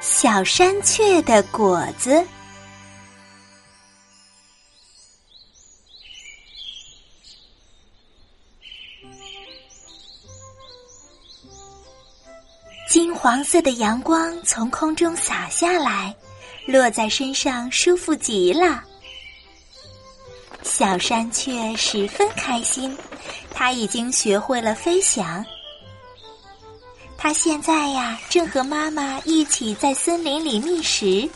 小山雀的果子。金黄色的阳光从空中洒下来，落在身上舒服极了。小山雀十分开心，它已经学会了飞翔。它现在呀，正和妈妈一起在森林里觅食。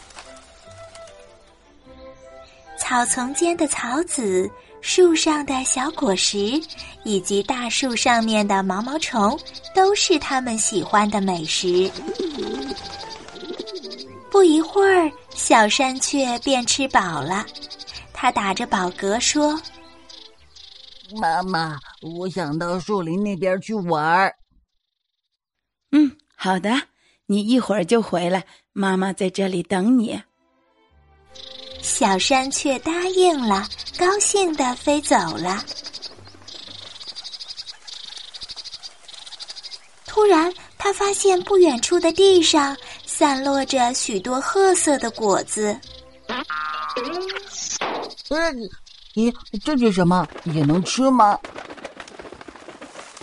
草丛间的草籽。树上的小果实，以及大树上面的毛毛虫，都是他们喜欢的美食。不一会儿，小山雀便吃饱了。它打着饱嗝说：“妈妈，我想到树林那边去玩儿。”“，好的，你一会儿就回来，妈妈在这里等你。”小山雀答应了，高兴的飞走了。突然，他发现不远处的地上散落着许多褐色的果子。嗯，咦，这是什么？也能吃吗？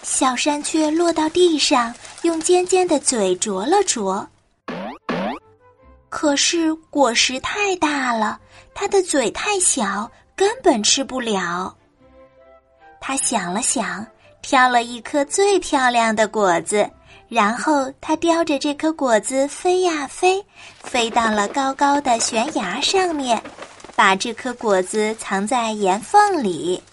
小山雀落到地上，用尖尖的嘴啄了啄。可是果实太大了，它的嘴太小，根本吃不了。他想了想，挑了一颗最漂亮的果子，然后他叼着这颗果子飞呀飞，飞到了高高的悬崖上面，把这颗果子藏在岩缝里。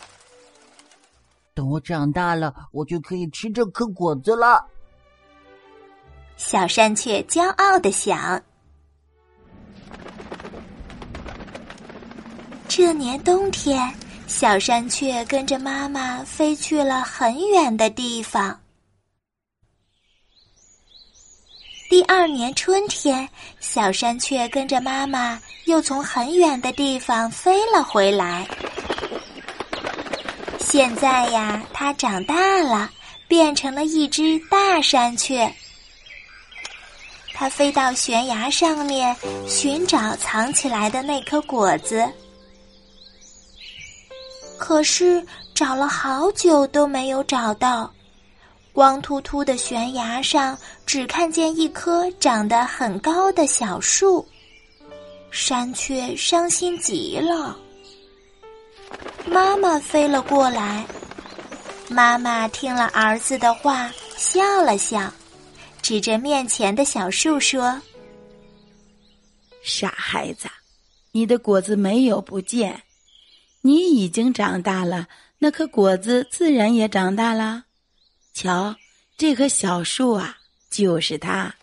等我长大了，我就可以吃这颗果子了。小山雀骄傲的想。这年冬天，小山雀跟着妈妈飞去了很远的地方。第二年春天，小山雀跟着妈妈又从很远的地方飞了回来。现在呀，它长大了，变成了一只大山雀。它飞到悬崖上面，寻找藏起来的那颗果子。可是找了好久都没有找到，光秃秃的悬崖上只看见一棵长得很高的小树，山雀伤心极了。妈妈飞了过来，妈妈听了儿子的话，笑了笑，指着面前的小树说：“傻孩子，你的果子没有不见。”你已经长大了，那颗果子自然也长大了。瞧，这棵小树啊，就是它。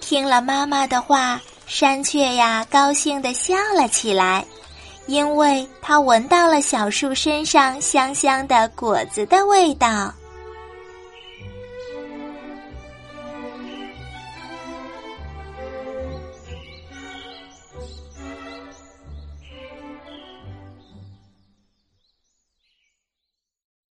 听了妈妈的话，山雀呀高兴的笑了起来，因为它闻到了小树身上香香的果子的味道。